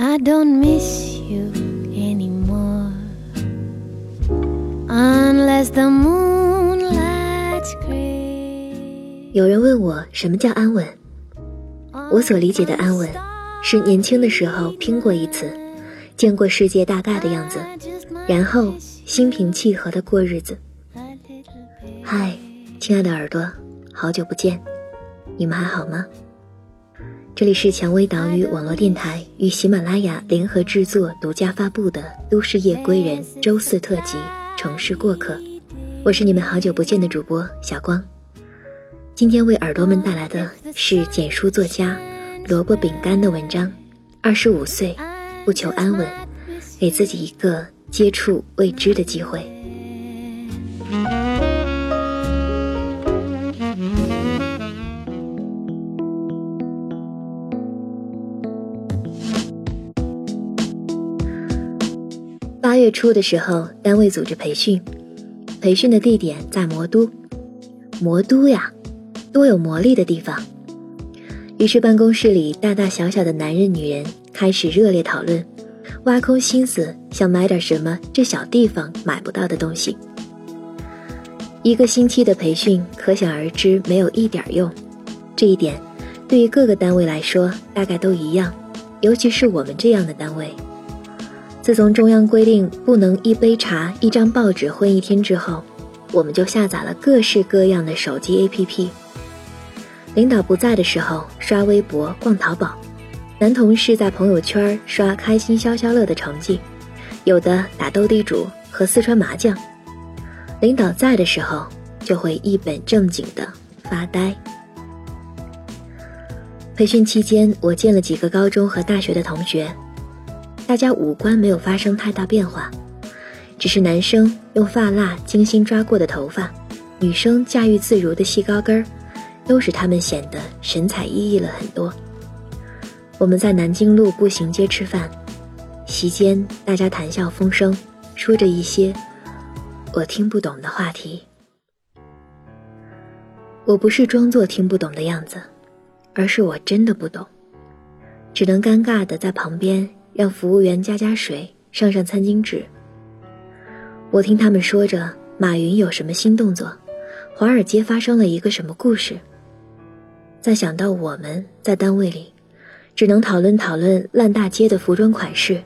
I don't miss you anymore unless the moonlight's gray. 有人问我什么叫安稳，我所理解的安稳，是年轻的时候拼过一次，见过世界大概的样子，然后心平气和的过日子。嗨，亲爱的耳朵，好久不见，你们还好吗？这里是蔷薇岛屿网络电台与喜马拉雅联合制作、独家发布的《都市夜归人》周四特辑《城市过客》，我是你们好久不见的主播小光。今天为耳朵们带来的是简书作家萝卜饼干的文章。二十五岁，不求安稳，给自己一个接触未知的机会。月初的时候，单位组织培训，培训的地点在魔都。魔都呀，多有魔力的地方。于是办公室里大大小小的男人女人开始热烈讨论，挖空心思想买点什么这小地方买不到的东西。一个星期的培训，可想而知没有一点用。这一点，对于各个单位来说大概都一样，尤其是我们这样的单位。自从中央规定不能一杯茶、一张报纸混一天之后，我们就下载了各式各样的手机 APP。领导不在的时候，刷微博、逛淘宝；男同事在朋友圈刷开心消消乐的成绩，有的打斗地主和四川麻将。领导在的时候，就会一本正经的发呆。培训期间，我见了几个高中和大学的同学。大家五官没有发生太大变化，只是男生用发蜡精心抓过的头发，女生驾驭自如的细高跟儿，都使他们显得神采奕奕了很多。我们在南京路步行街吃饭，席间大家谈笑风生，说着一些我听不懂的话题。我不是装作听不懂的样子，而是我真的不懂，只能尴尬的在旁边。让服务员加加水，上上餐巾纸。我听他们说着马云有什么新动作，华尔街发生了一个什么故事。再想到我们在单位里，只能讨论讨论烂大街的服装款式，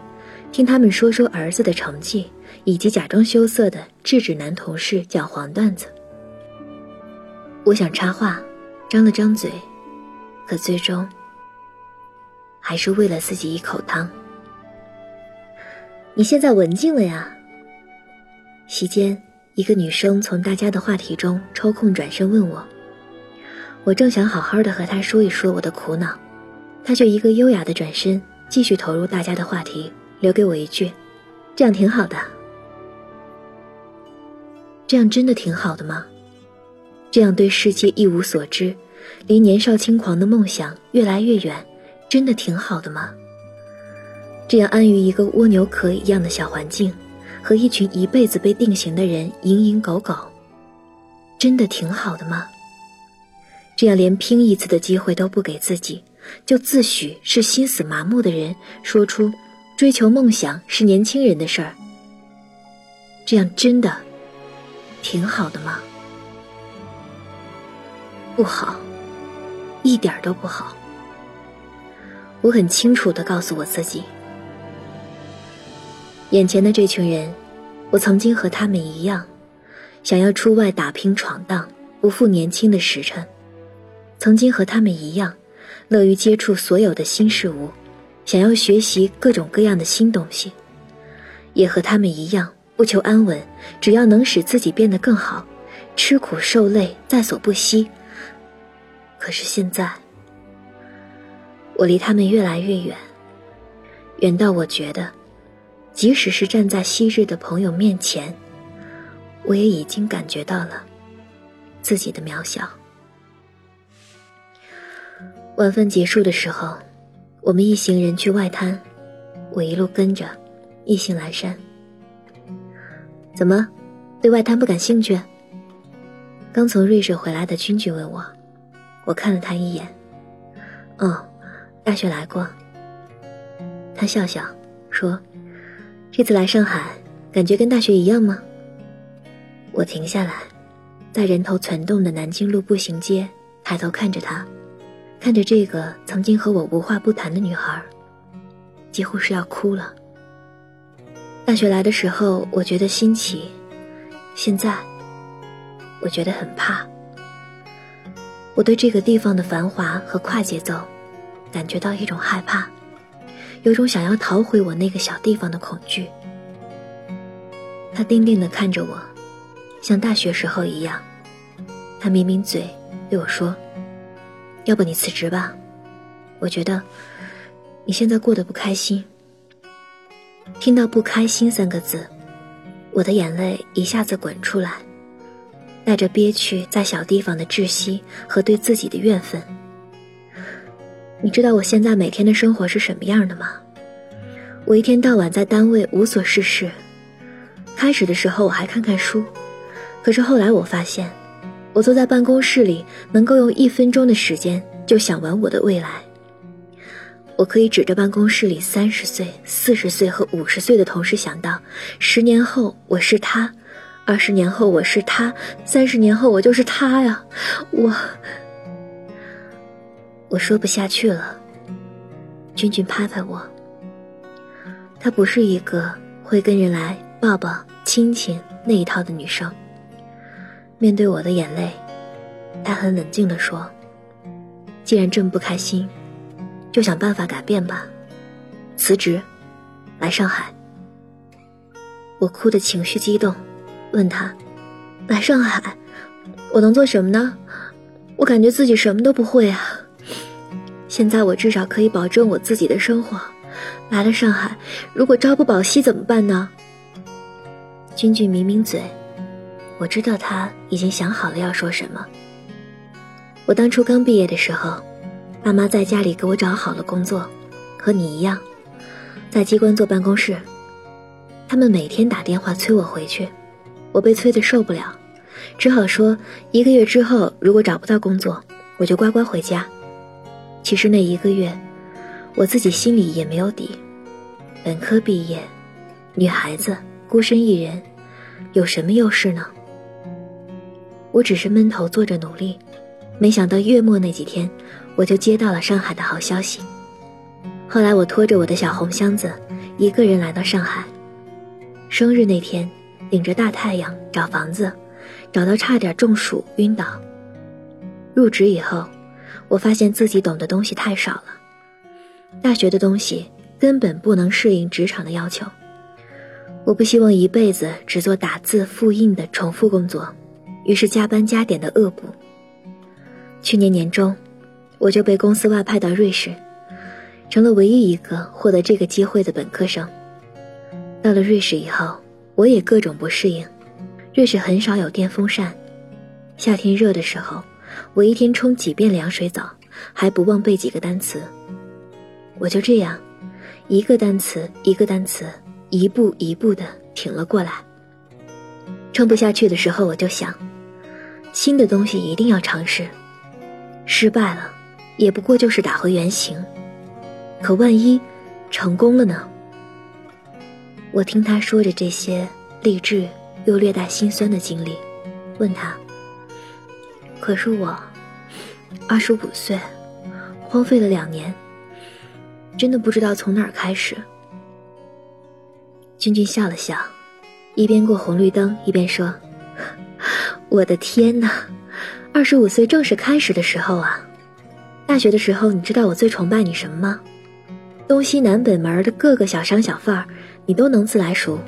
听他们说说儿子的成绩，以及假装羞涩的制止男同事讲黄段子。我想插话，张了张嘴，可最终还是喂了自己一口汤。你现在文静了呀。席间，一个女生从大家的话题中抽空转身问我。我正想好好的和她说一说我的苦恼，她却一个优雅的转身，继续投入大家的话题，留给我一句：“这样挺好的。”这样真的挺好的吗？这样对世界一无所知，离年少轻狂的梦想越来越远，真的挺好的吗？这样安于一个蜗牛壳一样的小环境，和一群一辈子被定型的人蝇营狗苟，真的挺好的吗？这样连拼一次的机会都不给自己，就自诩是心死麻木的人，说出追求梦想是年轻人的事儿，这样真的挺好的吗？不好，一点都不好。我很清楚的告诉我自己。眼前的这群人，我曾经和他们一样，想要出外打拼闯荡，不负年轻的时辰；曾经和他们一样，乐于接触所有的新事物，想要学习各种各样的新东西；也和他们一样，不求安稳，只要能使自己变得更好，吃苦受累在所不惜。可是现在，我离他们越来越远，远到我觉得。即使是站在昔日的朋友面前，我也已经感觉到了自己的渺小。晚饭结束的时候，我们一行人去外滩，我一路跟着，意兴阑珊。怎么，对外滩不感兴趣？刚从瑞士回来的君君问我，我看了他一眼。哦，大学来过。他笑笑说：“这次来上海，感觉跟大学一样吗？”我停下来，在人头攒动的南京路步行街，抬头看着他，看着这个曾经和我无话不谈的女孩，几乎是要哭了。大学来的时候，我觉得新奇；现在，我觉得很怕。我对这个地方的繁华和快节奏，感觉到一种害怕，有种想要逃回我那个小地方的恐惧。他定定地看着我，像大学时候一样。他抿抿嘴对我说：“要不你辞职吧？我觉得你现在过得不开心。”听到“不开心”三个字，我的眼泪一下子滚出来。带着憋屈在小地方的窒息和对自己的怨愤。你知道我现在每天的生活是什么样的吗？我一天到晚在单位无所事事。开始的时候我还看看书，可是后来我发现，我坐在办公室里能够用一分钟的时间就想完我的未来。我可以指着办公室里三十岁、四十岁和五十岁的同事想到，十年后我是他。二十年后我是他，三十年后我就是他呀！我，我说不下去了。君君拍拍我。她不是一个会跟人来抱抱亲亲那一套的女生。面对我的眼泪，她很冷静地说：“既然这么不开心，就想办法改变吧，辞职，来上海。”我哭的情绪激动。问他，来上海，我能做什么呢？我感觉自己什么都不会啊。现在我至少可以保证我自己的生活。来了上海，如果朝不保夕怎么办呢？君君抿抿嘴，我知道他已经想好了要说什么。我当初刚毕业的时候，爸妈在家里给我找好了工作，和你一样，在机关做办公室。他们每天打电话催我回去。我被催得受不了，只好说一个月之后如果找不到工作，我就乖乖回家。其实那一个月，我自己心里也没有底。本科毕业，女孩子孤身一人，有什么优势呢？我只是闷头做着努力，没想到月末那几天，我就接到了上海的好消息。后来我拖着我的小红箱子，一个人来到上海。生日那天。顶着大太阳找房子，找到差点中暑晕倒。入职以后，我发现自己懂的东西太少了，大学的东西根本不能适应职场的要求。我不希望一辈子只做打字复印的重复工作，于是加班加点的恶补。去年年中，我就被公司外派到瑞士，成了唯一一个获得这个机会的本科生。到了瑞士以后。我也各种不适应，瑞士很少有电风扇，夏天热的时候，我一天冲几遍凉水澡，还不忘背几个单词。我就这样，一个单词一个单词，一步一步的挺了过来。撑不下去的时候，我就想，新的东西一定要尝试，失败了，也不过就是打回原形。可万一成功了呢？我听他说着这些励志又略带心酸的经历，问他：“可是我二十五岁，荒废了两年，真的不知道从哪儿开始。”君君笑了笑，一边过红绿灯一边说：“我的天哪，二十五岁正是开始的时候啊！大学的时候，你知道我最崇拜你什么吗？东西南北门的各个小商小贩儿。”你都能自来熟，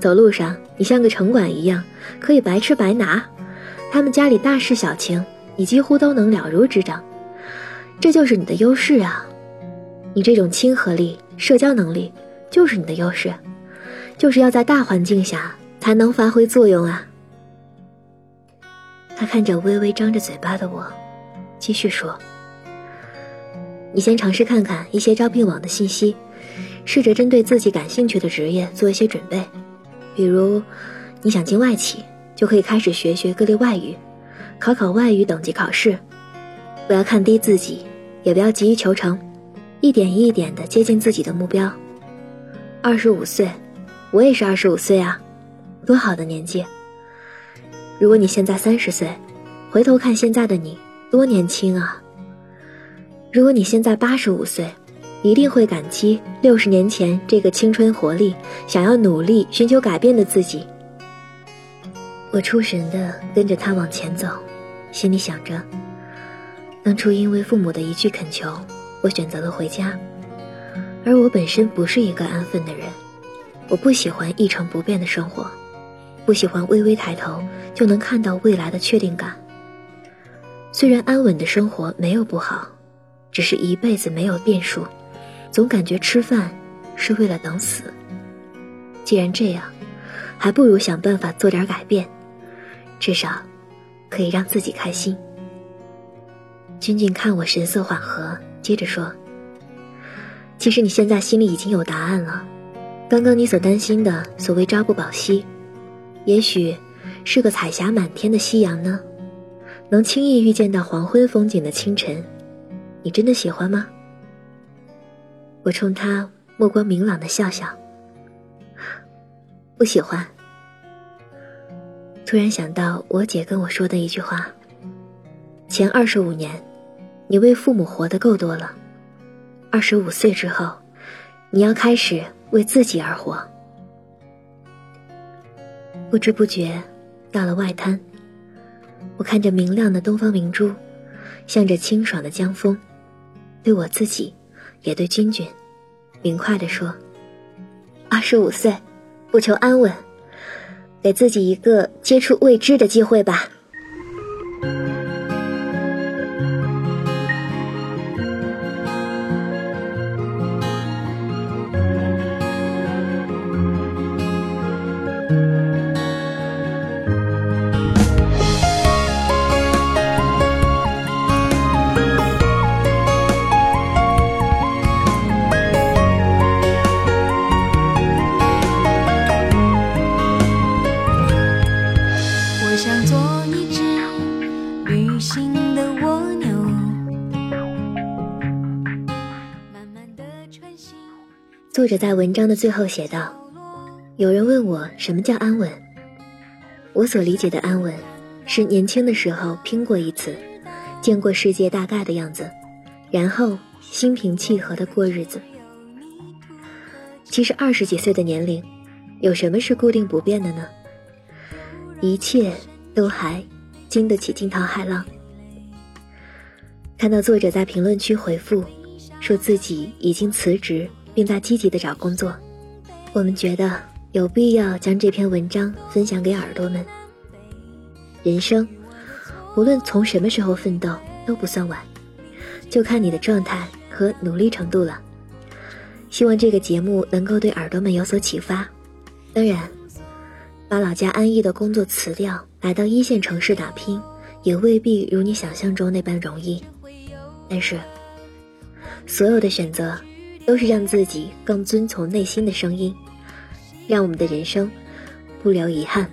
走路上你像个城管一样，可以白吃白拿。他们家里大事小情，你几乎都能了如指掌。这就是你的优势啊！你这种亲和力、社交能力，就是你的优势，就是要在大环境下才能发挥作用啊！他看着微微张着嘴巴的我，继续说：“你先尝试看看一些招聘网的信息。”试着针对自己感兴趣的职业做一些准备，比如你想进外企，就可以开始学学各类外语，考考外语等级考试。不要看低自己，也不要急于求成，一点一点的接近自己的目标。二十五岁，我也是二十五岁啊，多好的年纪！如果你现在三十岁，回头看现在的你，多年轻啊！如果你现在八十五岁，一定会感激六十年前这个青春活力、想要努力寻求改变的自己。我出神的跟着他往前走，心里想着：当初因为父母的一句恳求，我选择了回家。而我本身不是一个安分的人，我不喜欢一成不变的生活，不喜欢微微抬头就能看到未来的确定感。虽然安稳的生活没有不好，只是一辈子没有变数。总感觉吃饭是为了等死。既然这样，还不如想办法做点改变，至少可以让自己开心。君君看我神色缓和，接着说：“其实你现在心里已经有答案了。刚刚你所担心的所谓朝不保夕，也许是个彩霞满天的夕阳呢，能轻易遇见到黄昏风景的清晨，你真的喜欢吗？”我冲他目光明朗的笑笑，不喜欢。突然想到我姐跟我说的一句话：前二十五年，你为父母活得够多了；二十五岁之后，你要开始为自己而活。不知不觉，到了外滩，我看着明亮的东方明珠，向着清爽的江风，对我自己。也对君君，明快地说：“二十五岁，不求安稳，给自己一个接触未知的机会吧。”者在文章的最后写道：“有人问我什么叫安稳，我所理解的安稳，是年轻的时候拼过一次，见过世界大概的样子，然后心平气和的过日子。其实二十几岁的年龄，有什么是固定不变的呢？一切都还经得起惊涛骇浪。”看到作者在评论区回复，说自己已经辞职。并在积极的找工作，我们觉得有必要将这篇文章分享给耳朵们。人生，无论从什么时候奋斗都不算晚，就看你的状态和努力程度了。希望这个节目能够对耳朵们有所启发。当然，把老家安逸的工作辞掉，来到一线城市打拼，也未必如你想象中那般容易。但是，所有的选择。都是让自己更遵从内心的声音，让我们的人生不留遗憾。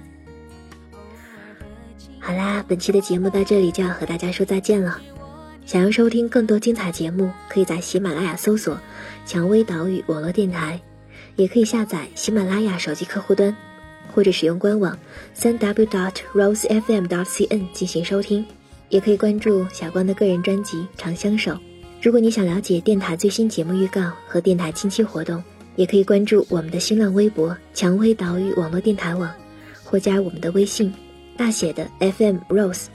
好啦，本期的节目到这里就要和大家说再见了。想要收听更多精彩节目，可以在喜马拉雅搜索“蔷薇岛屿网络电台”，也可以下载喜马拉雅手机客户端，或者使用官网三 w dot rosefm dot cn 进行收听。也可以关注小光的个人专辑《长相守》。如果你想了解电台最新节目预告和电台近期活动，也可以关注我们的新浪微博“蔷薇岛屿网络电台网”，或加我们的微信“大写的 FM Rose”。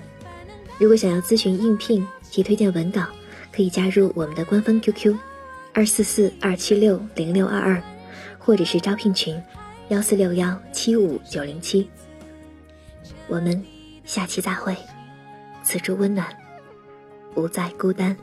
如果想要咨询应聘及推荐文稿，可以加入我们的官方 QQ：二四四二七六零六二二，或者是招聘群：幺四六幺七五九零七。我们下期再会，此处温暖，不再孤单。